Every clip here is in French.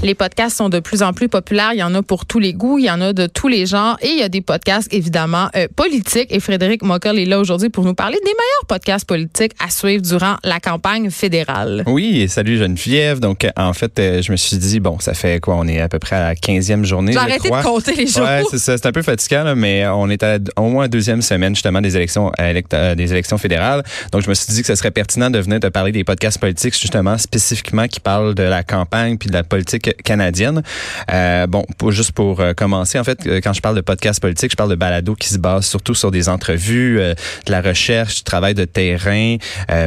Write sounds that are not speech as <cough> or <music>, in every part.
Les podcasts sont de plus en plus populaires. Il y en a pour tous les goûts, il y en a de tous les genres. Et il y a des podcasts, évidemment, euh, politiques. Et Frédéric Mockel est là aujourd'hui pour nous parler des meilleurs podcasts politiques à suivre durant la campagne fédérale. Oui, salut Geneviève. Donc, euh, en fait, euh, je me suis dit, bon, ça fait quoi? On est à peu près à la 15e journée. J'ai arrêté de compter les jours. Ouais, c'est ça. C'est un peu fatigant, là, mais on est à au moins deuxième semaine, justement, des élections, des élections fédérales. Donc, je me suis dit que ce serait pertinent de venir te parler des podcasts politiques, justement, spécifiquement, qui parlent de la campagne puis de la politique canadienne. Euh, bon, pour, juste pour euh, commencer, en fait, euh, quand je parle de podcast politique, je parle de balado qui se base surtout sur des entrevues, euh, de la recherche, du travail de terrain,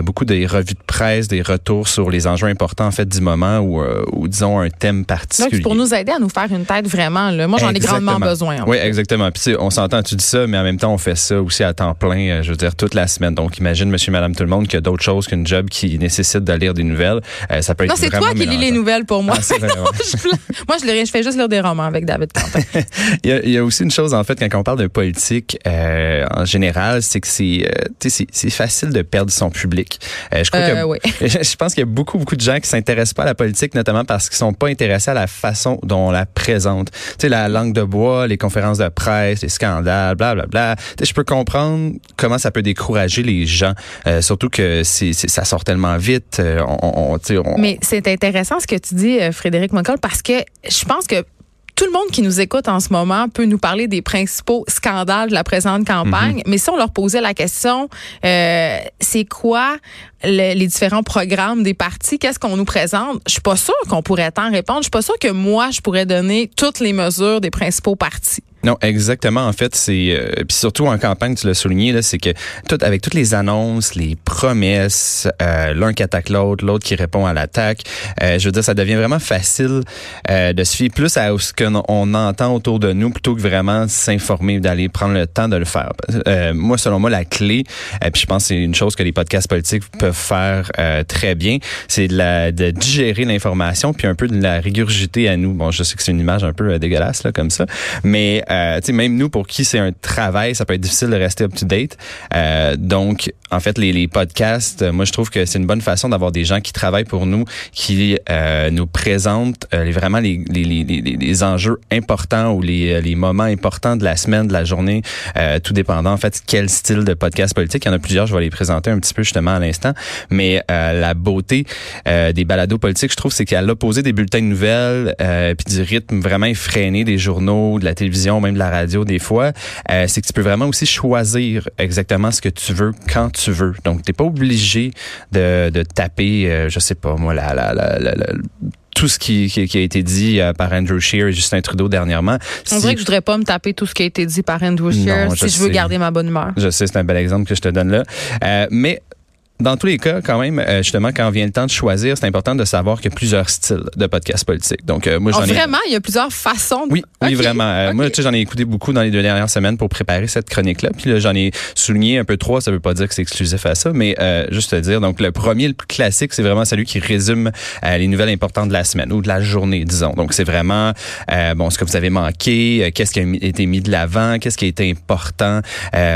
beaucoup des revues de presse, des retours sur les enjeux importants en fait du moment ou, ou disons un thème particulier. Donc, pour nous aider à nous faire une tête vraiment. Là. Moi, j'en ai grandement besoin. oui, exactement. Puis on s'entend, tu dis ça, mais en même temps, on fait ça aussi à temps plein, je veux dire, toute la semaine. Donc, imagine, monsieur, madame, tout le monde, qu'il y a d'autres choses qu'une job qui nécessite de lire des nouvelles. ça peut être Non, c'est toi qui lis les nouvelles pour moi. Ah, <laughs> Moi, je, je fais juste lire des romans avec David Quentin. <laughs> il, y a, il, y a, aussi une chose, en fait, quand on parle de politique euh, en général, c'est que c'est euh, c'est facile de perdre son public. Euh, je, crois que, oui. <laughs> je pense qu'il y a beaucoup, beaucoup de gens qui s'intéressent pas à la politique, notamment parce qu'ils sont pas intéressés à la façon dont on la présente. Tu sais, la langue de bois, les conférences de presse, les scandales, blablabla. Bla, bla. Je peux comprendre comment ça peut décourager les gens, euh, surtout que c'est ça sort tellement vite. On, on, on, Mais c'est intéressant ce que tu dis, Frédéric Parce que je pense que tout le monde qui nous écoute en ce moment peut nous parler des principaux scandales de la présente campagne, mhm. mais si on leur posait la question, euh, c'est quoi les différents programmes des partis, qu'est-ce qu'on nous présente, je suis pas sûre qu'on pourrait tant répondre. Je suis pas sûre que moi, je pourrais donner toutes les mesures des principaux partis. Non, exactement. En fait, c'est euh, puis surtout en campagne, tu l'as souligné là, c'est que tout avec toutes les annonces, les promesses, euh, l'un qui attaque l'autre, l'autre qui répond à l'attaque. Euh, je veux dire, ça devient vraiment facile euh, de se fier plus à ce qu'on entend autour de nous plutôt que vraiment s'informer, d'aller prendre le temps de le faire. Euh, moi, selon moi, la clé, et puis je pense que c'est une chose que les podcasts politiques peuvent faire très bien, c'est de, la, de digérer l'information puis un peu de la régurgiter à nous. Bon, je sais que c'est une image un peu dégueulasse là comme ça, mais euh, même nous, pour qui c'est un travail, ça peut être difficile de rester up-to-date. Euh, donc, en fait, les, les podcasts, moi, je trouve que c'est une bonne façon d'avoir des gens qui travaillent pour nous, qui euh, nous présentent euh, vraiment les, les, les, les, enjeux importants ou les, les moments importants de la semaine, de la journée, euh, tout dépendant, en fait, quel style de podcast politique. Il y en a plusieurs, je vais les présenter un petit peu justement à l'instant. Mais la beauté des balados politiques, je trouve, c'est qu'à l'opposé des bulletins de nouvelles, puis du rythme vraiment effréné des journaux, de la télévision, même de la radio des fois, euh, c'est que tu peux vraiment aussi choisir exactement ce que tu veux quand tu veux. Donc, t'es pas obligé de, de taper, euh, je sais pas moi, la, la, la, la tout ce qui, qui, a été dit euh, par Andrew Scheer et Justin Trudeau dernièrement. On dirait que je voudrais pas me taper tout ce qui a été dit par Andrew Scheer si je veux garder ma bonne humeur. Je sais, c'est un bel exemple que je te donne là. Euh, mais dans tous les cas, quand même, euh, justement, quand vient le temps de choisir, c'est important de savoir qu'il y a plusieurs styles de podcasts politiques. Donc, euh, moi, j'en oh, Vraiment, il y a plusieurs façons. De... Oui, oui, vraiment. Euh, moi, tu sais, j'en ai écouté beaucoup dans les deux dernières semaines pour préparer cette chronique-là. Puis là, j'en ai souligné un peu trois. Ça veut pas dire que c'est exclusif à ça, mais juste te dire. Donc, le premier, le plus classique, c'est vraiment celui qui résume les nouvelles importantes de la semaine ou de la journée, disons. Donc, c'est vraiment bon, ce que vous avez manqué, qu'est-ce qui a été mis de l'avant, qu'est-ce qui a été important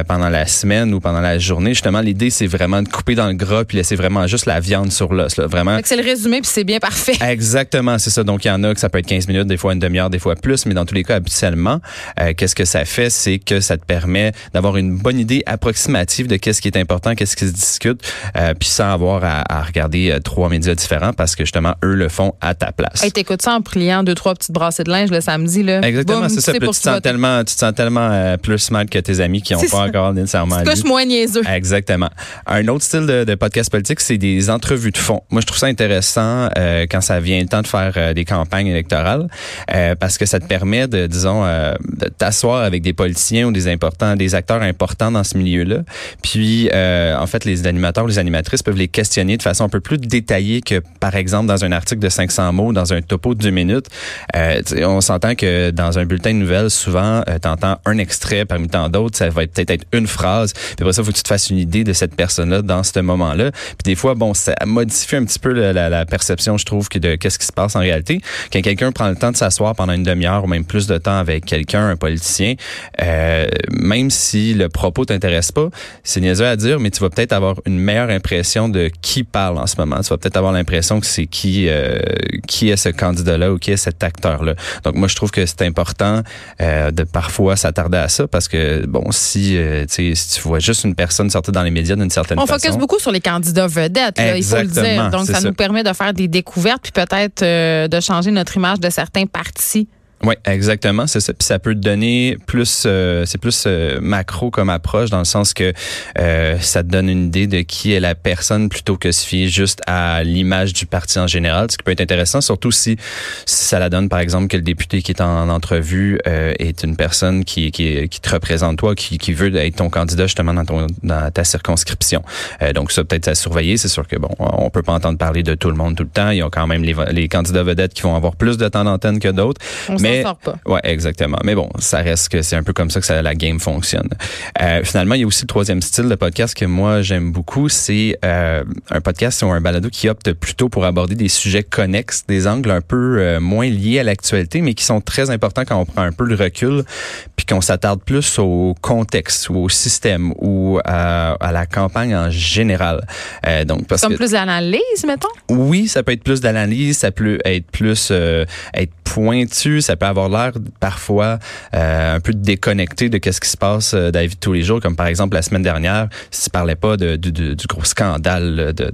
pendant la semaine ou pendant la journée. Justement, l'idée, c'est vraiment de couper dans le gras puis laisser vraiment juste la viande sur l'os. Vraiment. C'est le résumé puis c'est bien parfait. <laughs> Exactement, c'est ça. Donc il y en a que ça peut être 15 minutes, des fois une demi-heure, des fois plus, mais dans tous les cas, habituellement, euh, qu'est-ce que ça fait, c'est que ça te permet d'avoir une bonne idée approximative de qu'est-ce qui est important, qu'est-ce qui se discute, euh, puis sans avoir à, regarder euh, trois médias différents parce que justement eux le font à ta place. Hey, t'écoutes ça en pliant deux trois petites brassées de linge le samedi là. Exactement, c'est ça. tu, te sens tellement, tu te sens tellement plus mal que tes amis qui n'ont pas encore nécessairement. C'est moins niaiseux. Exactement. Un autre style de, de podcasts politiques, c'est des entrevues de fond. Moi, je trouve ça intéressant euh, quand ça vient le temps de faire euh, des campagnes électorales, euh, parce que ça te permet de, disons, de t'asseoir avec des politiciens ou des importants, des acteurs importants dans ce milieu-là. Puis, en fait, les animateurs, les animatrices peuvent les questionner de façon un peu plus détaillée que, par exemple, dans un article de 500 mots, dans un topo de deux minutes. on s'entend que dans un bulletin de nouvelles, souvent, tu entends un extrait parmi tant d'autres. Ça va peut-être être une phrase. Puis après ça, faut que tu te fasses une idée de cette personne-là dans ce moment-là. Puis des fois, bon, ça modifie un petit peu la, la, perception, je trouve, de qu'est-ce qui se passe en réalité. Quand quelqu'un prend le temps de s'asseoir pendant une demi-heure ou même plus de temps avec quelqu'un, un politicien, euh, même si le propos t'intéresse pas, c'est niaiseux à dire, mais tu vas peut-être avoir une meilleure impression de qui parle en ce moment. Tu vas peut-être avoir l'impression que c'est qui euh, qui est ce candidat-là ou qui est cet acteur-là. Donc moi, je trouve que c'est important euh, de parfois s'attarder à ça parce que bon, si, euh, si tu vois juste une personne sortir dans les médias d'une certaine On façon. On focus beaucoup sur les candidats vedettes, il faut le dire. Donc, ça, nous permet de faire des découvertes puis peut-être euh, de changer notre image de certains partis. Oui, exactement, c'est ça. Puis ça peut te donner plus, euh, c'est plus euh, macro comme approche dans le sens que euh, ça te donne une idée de qui est la personne plutôt que se fier juste à l'image du parti en général, ce qui peut être intéressant, surtout si, ça la donne par exemple que le député qui est en, entrevue est une personne qui, qui, qui te représente toi, qui, qui veut être ton candidat justement dans, ton, dans ta circonscription. donc ça peut-être à surveiller. C'est sûr que bon, on peut pas entendre parler de tout le monde tout le temps. Il y a quand même les, les candidats vedettes qui vont avoir plus de temps d'antenne que d'autres. Mais Ouais, exactement. Mais bon, ça reste que c'est un peu comme ça que ça, la game fonctionne. Euh, finalement, il y a aussi le troisième style de podcast que moi j'aime beaucoup, c'est euh, un podcast ou un balado qui opte plutôt pour aborder des sujets connexes, des angles un peu euh, moins liés à l'actualité, mais qui sont très importants quand on prend un peu le recul, puis qu'on s'attarde plus au contexte ou au système ou à, la campagne en général. Donc parce comme plus d'analyse, mettons? Oui, ça peut être plus d'analyse, ça peut être plus être pointu, ça peut avoir l'air parfois euh, un peu déconnecté de qu'est-ce qui se passe euh, dans la vie de tous les jours, comme par exemple la semaine dernière, si tu parlais pas de, du gros scandale de,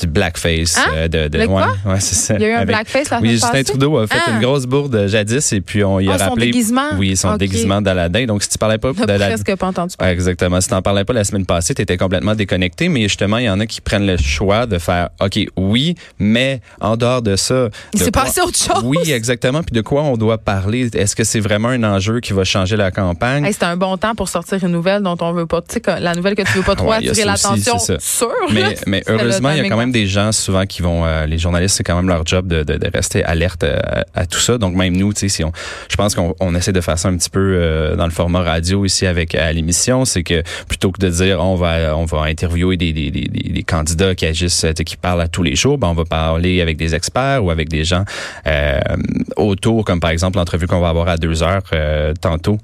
du blackface. Hein? Euh, de, de, ouais, ouais c'est ça. Il y a eu un blackface la Oui, Justin Trudeau a fait ah. une grosse bourde jadis et puis on y a oh, rappelé. Son déguisement? Oui, son déguisement d'Aladin. Donc si tu parlais pas de la... presque pas entendu. Ouais, exactement. Si tu n'en parlais pas la semaine passée, tu étais complètement déconnecté, mais justement, il y en a qui prennent le choix de faire OK, oui, mais en dehors de ça, il s'est passé autre chose. Oui, exactement. Puis de quoi on doit parler? Est-ce que c'est vraiment un enjeu qui va changer la campagne? Hey, C'est un bon temps pour sortir une nouvelle dont on veut pas, tu sais, la nouvelle que tu veux pas <laughs> trop attirer l'attention sur. Mais, mais heureusement, il y a quand même des gens souvent qui vont, euh, les journalistes, c'est quand même leur job de, de, de rester alerte à, euh, à, tout ça. Donc même nous, tu sais, si on, je pense qu'on on essaie de faire ça un petit peu euh, dans le format radio ici avec à l'émission, c'est que plutôt que de dire on va on va interviewer des, des, des, des candidats qui agissent, qui parlent à tous les jours, ben on va parler avec des experts ou avec des gens euh, autour, comme par exemple l'entrevue qu'on va avoir à deux heures euh, tantôt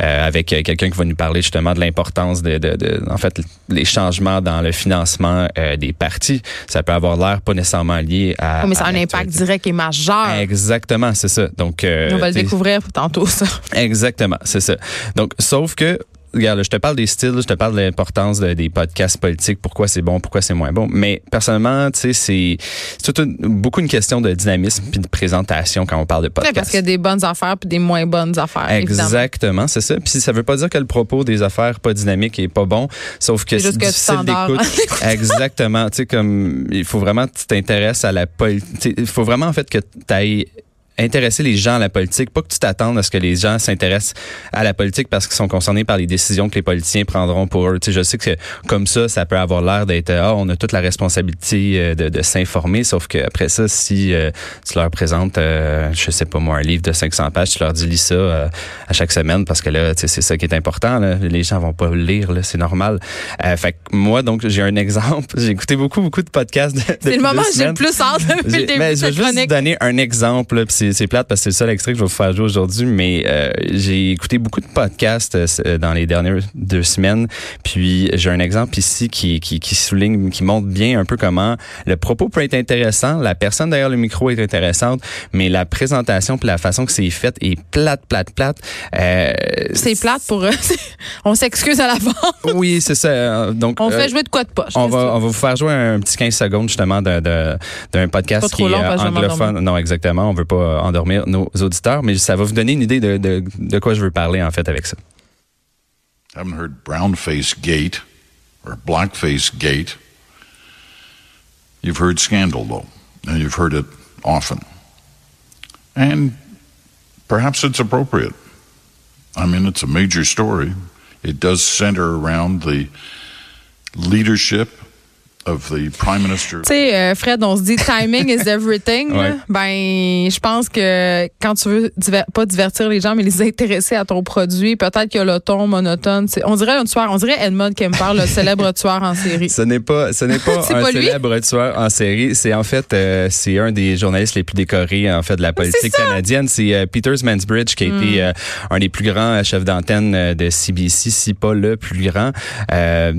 euh, avec quelqu'un qui va nous parler justement de l'importance de, de, de, en fait, les changements dans le financement euh, des partis. Ça peut avoir l'air pas nécessairement lié à. Oui, mais ça a un impact direct et majeur. Exactement, c'est ça. Donc, on va le découvrir tantôt ça. Exactement, c'est ça. Donc, sauf que regarde, je te parle des styles, je te parle de l'importance des podcasts politiques, pourquoi c'est bon, pourquoi c'est moins bon. Mais personnellement, tu sais, c'est c'est beaucoup une question de dynamisme puis de présentation quand on parle de podcasts. parce qu'il y a des bonnes affaires puis des moins bonnes affaires. Exactement, c'est ça. Puis ça veut pas dire que le propos des affaires pas dynamiques est pas bon, sauf que c'est difficile d'écoute. <laughs> Exactement, tu sais comme il faut vraiment que tu t'intéresses à la politique. Il faut vraiment en fait que tu ailles intéresser les gens à la politique, pas que tu t'attendes à ce que les gens s'intéressent à la politique parce qu'ils sont concernés par les décisions que les politiciens prendront pour eux. Tu sais, je sais que comme ça, ça peut avoir l'air d'être ah, on a toute la responsabilité euh, de, de s'informer, sauf que après ça, si euh, tu leur présentes, euh, je sais pas moi, un livre de 500 pages, tu leur dis lis ça euh, à chaque semaine parce que là, tu sais, c'est ça qui est important. Là. Les gens vont pas le lire, c'est normal. fait que moi, donc, j'ai un exemple. <laughs> J'ai écouté beaucoup, beaucoup de podcasts. C'est le moment où j'ai le plus hâte depuis le début mais je vais juste donner un exemple. Puis c'est plate parce que c'est le seul extrait que je vais vous faire jouer aujourd'hui, mais euh, j'ai écouté beaucoup de podcasts euh, dans les dernières deux semaines. Puis j'ai un exemple ici qui, qui, qui souligne, qui montre bien un peu comment le propos peut être intéressant, la personne derrière le micro est intéressante, mais la présentation puis la façon que c'est fait est plate, plate, plate. Euh, c'est plate pour eux. <laughs> on s'excuse à l'avance. Oui, c'est ça. Donc on fait jouer de quoi de poche. On va, on va vous faire jouer un petit 15 secondes justement d'un podcast qui est anglophone. Non, exactement. On veut pas Euh, endormir nos auditeurs, mais ça va vous donner une idée de, de, de quoi je veux parler en fait avec ça. I haven't heard brown face gate or blackface gate You've heard scandal, though, and you've heard it often. And perhaps it's appropriate. I mean, it's a major story. It does center around the leadership of the prime minister. Tu sais, euh, Fred, on se dit timing is <laughs> everything. Ouais. Ben, je pense que quand tu veux diver- pas divertir les gens, mais les intéresser à ton produit, peut-être que le ton monotone, on dirait un tueur, on dirait Edmund Kemper, le célèbre <laughs> tueur en série. Ce n'est pas, ce n'est pas <laughs> un pas célèbre tueur en série. C'est en fait, euh, c'est un des journalistes les plus décorés en fait de la politique! Hmm. canadienne. C'est euh, Peters Mansbridge qui a été euh, un des plus grands chefs d'antenne de CBC, si pas le plus grand,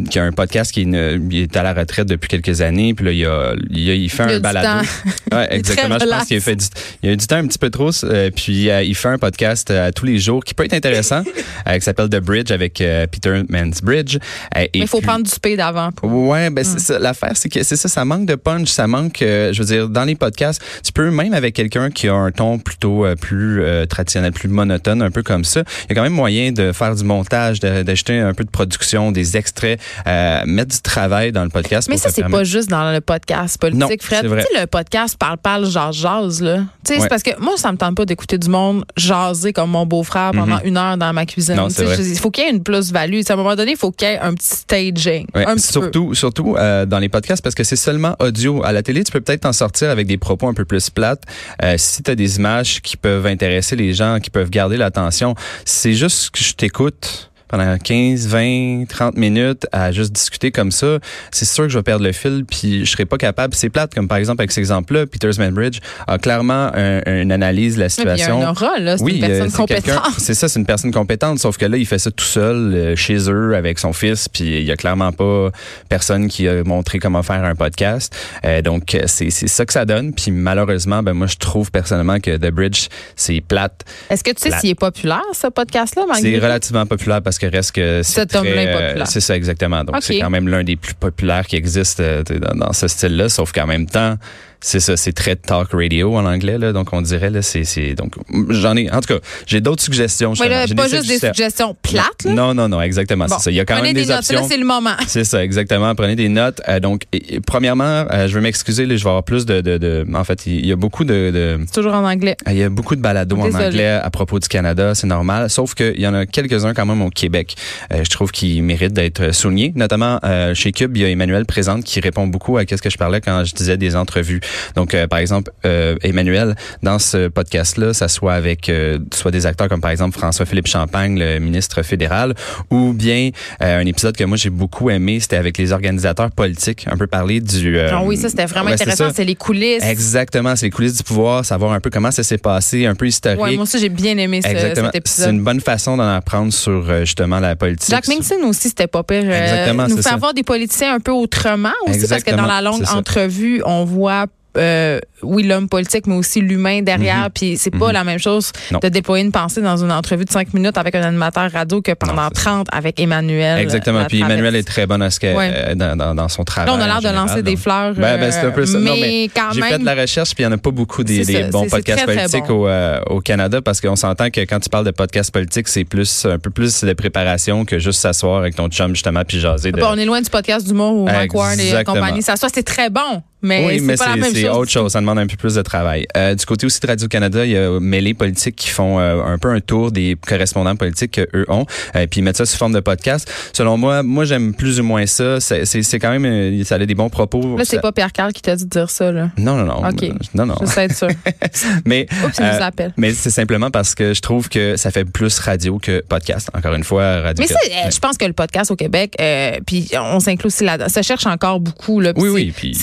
qui a un podcast qui est, une- il est à la retraite depuis quelques années. Puis là, il, a, il, a- il fait Il un balado. <laughs> Ouais, exactement. Je pense qu'il a fait du, il a eu du temps un petit peu trop. euh, puis euh, il fait un podcast euh, tous les jours qui peut être intéressant, <laughs> euh, qui s'appelle The Bridge avec euh, Peter Mansbridge. Mais il faut puis- prendre du speed avant. pour- Ouais, ben c'est ça. L'affaire, c'est que c'est ça, ça manque de punch, ça manque. je veux dire, dans les podcasts, tu peux même avec quelqu'un qui a un ton plutôt plus traditionnel, plus monotone, un peu comme ça. Il y a quand même moyen de faire du montage, d'ajouter un peu de production, des extraits, euh, mettre du travail dans le podcast. Mais ça, c'est pas juste dans le podcast politique, Fred. Tu sais, le podcast parle-parle, jase-jase, là. Tu sais, c'est parce que moi, ça me tente pas d'écouter du monde jaser comme mon beau-frère pendant une heure dans ma cuisine. Mhm. Non, je Il faut qu'il y ait une plus-value. À un moment donné, il faut qu'il y ait un petit staging. Ouais, un petit peu. surtout, surtout euh, dans les podcasts parce que c'est seulement audio. À la télé, tu peux peut-être t'en sortir avec des propos un peu plus plates. Euh, si tu as des images qui peuvent intéresser les gens, qui peuvent garder l'attention, c'est juste que je t'écoute pendant 15, 20, 30 minutes à juste discuter comme ça, c'est sûr que je vais perdre le fil puis je serai pas capable. C'est plate, comme par exemple avec cet exemple-là, Peters Manbridge a clairement un- une analyse de la Ouais, puis Il y a situation. un aura, là. C'est une personne compétente. C'est ça, c'est une personne compétente, sauf que là, il fait ça tout seul euh, chez eux avec son fils, puis il y a clairement pas personne qui a montré comment faire un podcast. Euh, donc c'est ça que ça donne. Puis malheureusement, ben moi je trouve personnellement que The Bridge c'est plate. Est-ce que tu sais s'il est populaire, ce podcast-là, C'est relativement populaire parce que reste que c'est Cet homme-là très, est euh, populaire. c'est ça exactement. Donc c'est quand même l'un des plus populaires qui existent euh, dans ce style-là, sauf qu'en même temps c'est ça, c'est très talk radio en anglais là, donc on dirait là c'est c'est donc j'en ai en tout cas, j'ai d'autres suggestions. Oui, là, pas des juste des suggestions. plates, là. Non, non, non, exactement. Bon, c'est ça. Il y a quand prenez même des, notes. options. Là, c'est le moment. <laughs> C'est ça, exactement. Prenez des notes. Euh, donc, et- premièrement, euh, je vais m'excuser, là, je vais avoir plus de, de, de- en fait, il y a beaucoup de, de C'est toujours en anglais. il y a beaucoup de balados en anglais à propos du Canada, c'est normal. Sauf qu'il y en a quelques-uns quand même au Québec. Euh, je trouve qu'ils méritent d'être soulignés. Notamment chez Cube, il y a Emmanuel Présente qui répond beaucoup à qu'est-ce que je parlais quand je disais des entrevues. Donc, euh, par exemple, euh, Emmanuel, dans ce podcast-là, ça soit avec euh, soit des acteurs comme par exemple François-Philippe Champagne, le ministre fédéral, ou bien euh, un épisode que moi j'ai beaucoup aimé, c'était avec les organisateurs politiques, un peu parler du... euh, Ah oui, ça, c'était vraiment ouais, c'est intéressant. C'est les coulisses. Exactement, c'est les coulisses du pouvoir, savoir un peu comment ça s'est passé, un peu historique. Ouais, moi aussi, j'ai bien aimé ce- Exactement. cet C'est épisode. une bonne façon d'en apprendre sur euh, justement la politique. Jack Minson aussi, c'était pas pire. euh, Exactement, nous c'est ça. avoir des politiciens un peu autrement aussi, parce que dans la longue c'est entrevue, on voit euh, oui, l'homme politique, mais aussi l'humain derrière. Puis c'est pas Mhm. la même chose Non. de déployer une pensée dans une entrevue de cinq minutes avec un animateur radio que pendant Non, c'est ça. 30 avec Emmanuel. Exactement. la Puis. Emmanuel est très bonne à ce Ouais. euh, dans, dans, dans son travail. Là, on a l'air de lancer des fleurs. Ben, ben, c'est un peu ça. euh, Non, mais quand J'ai même. fait de la recherche, puis il y en a pas beaucoup des, bons podcasts très, très politiques bon. au, euh, au Canada, parce qu'on s'entend que quand tu parles de podcasts politiques, c'est plus un peu plus de préparation que juste s'asseoir avec ton chum justement puis jaser. De... Bon, on est loin du podcast d'humour ou Mike Ward et Exactement. compagnie. Ça, soit c'est très bon, mais oui, mais c'est autre chose. Ça demande un peu plus de travail. Euh, du côté aussi de Radio-Canada, il y a Mêlée Politique qui font euh, un peu un tour des correspondants politiques qu'eux ont, euh, puis ils mettent ça sous forme de podcast. Selon moi, moi j'aime plus ou moins ça. C'est quand même, euh, ça a des bons propos. Là, c'est Ça- pas Pierre Carl qui t'a dit de dire ça, là. Non, non, non. OK. Non, non. Je être sûr. <laughs> Mais, Oups, euh, nous appelle. mais c'est simplement parce que je trouve que ça fait plus radio que podcast. Encore une fois, radio. Mais ça, euh, je pense que le podcast au Québec, euh, puis on s'inclut aussi là Ça cherche encore beaucoup. Là, Oui, oui, puis-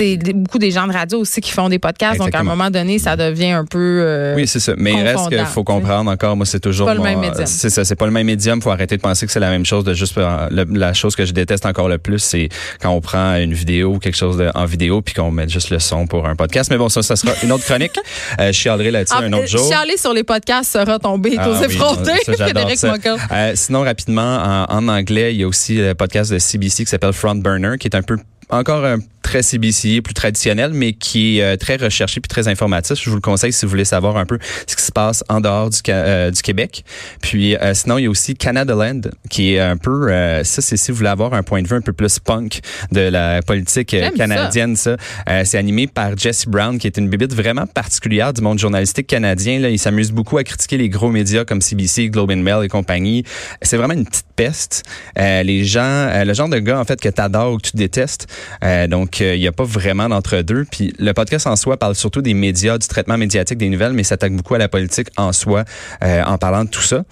beaucoup des gens de radio aussi qui font des podcasts. Donc, à un moment donné, ça devient un peu. euh, Oui, c'est ça. Mais il reste qu'il faut comprendre encore, moi, c'est toujours. Pas le même médium. C'est ça, c'est pas le même médium. faut arrêter de penser que c'est la même chose. De juste, euh, le- la chose que je déteste encore le plus, c'est quand on prend une vidéo ou quelque chose de- en vidéo puis qu'on met juste le son pour un podcast. Mais bon, ça, ça sera une autre chronique. <laughs> Euh, je chialerai là-dessus Ah, un autre euh, jour. Chialer sur les podcasts sera tombé Ah aux effrontés. <laughs> Frédéric. Euh, sinon, rapidement, en, en anglais, il y a aussi le podcast de CBC qui s'appelle Front Burner, qui est un peu encore un très CBC, plus traditionnel, mais qui est très recherché puis très informatif. Je vous le conseille si vous voulez savoir un peu ce qui se passe en dehors du, du Québec. Puis sinon, il y a aussi Canada Land, qui est un peu, ça c'est si vous voulez avoir un point de vue un peu plus punk de la politique canadienne, ça. c'est animé par Jesse Brown, qui est une bibite vraiment particulière du monde journalistique canadien. Là. Il s'amuse beaucoup à critiquer les gros médias comme CBC, Globe and Mail et compagnie. C'est vraiment une petite peste. Euh, les gens, euh, le genre de gars en fait que t'adores ou que tu détestes. Euh, il n'y a pas vraiment d'entre-deux. Puis le podcast en soi parle surtout des médias, du traitement médiatique des nouvelles, mais s'attaque beaucoup à la politique en soi en parlant de tout ça.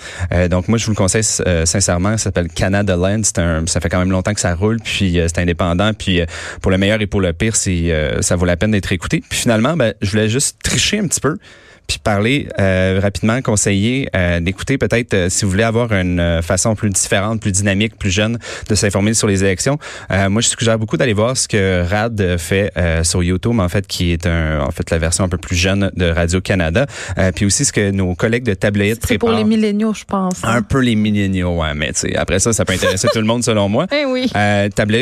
donc moi je vous le conseille sincèrement. Ça s'appelle Canada Land. Un, ça fait quand même longtemps que ça roule, puis c'est indépendant. Puis pour le meilleur et pour le pire, c'est ça vaut la peine d'être écouté. Puis finalement, ben, je voulais juste tricher un petit peu puis parler euh, rapidement, conseiller euh, d'écouter peut-être euh, si vous voulez avoir une façon plus différente, plus dynamique, plus jeune de s'informer sur les élections. moi, je suggère beaucoup d'aller voir ce que Rad fait sur YouTube, en fait, qui est un, en fait la version un peu plus jeune de Radio Canada. puis aussi ce que nos collègues de Tabloïd préparent. C'est pour les milléniaux, je pense. Hein. Un peu les milléniaux, ouais, mais après ça, ça peut intéresser tout le monde selon moi. <laughs> Eh oui.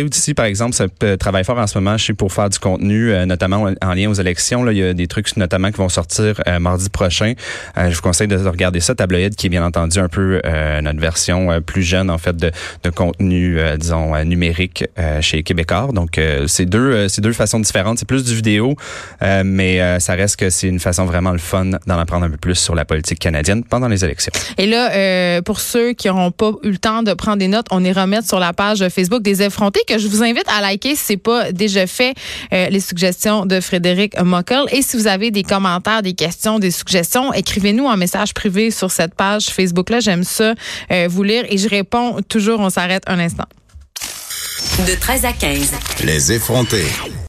Aussi, par exemple, ça travaille fort en ce moment, je sais, pour faire du contenu, notamment en lien aux élections. Là, il y a des trucs notamment qui vont sortir mardi prochain. Euh, je vous conseille de regarder ça. Tabloïd, qui est bien entendu un peu euh, notre version euh, plus jeune, en fait, de, contenu, disons, numérique chez Québécois. Donc, c'est deux, c'est deux façons différentes. C'est plus du vidéo, mais ça reste que c'est une façon vraiment le fun d'en apprendre un peu plus sur la politique canadienne pendant les élections. Et là, pour ceux qui n'auront pas eu le temps de prendre des notes, on est remettre sur la page Facebook des effrontés que je vous invite à liker si c'est pas déjà fait les suggestions de Frédéric Mockel. Et si vous avez des commentaires, des questions, des suggestions, écrivez-nous un message privé sur cette page Facebook-là. J'aime ça euh, vous lire et je réponds toujours. On s'arrête un instant. De 13 à 15. Les effrontés.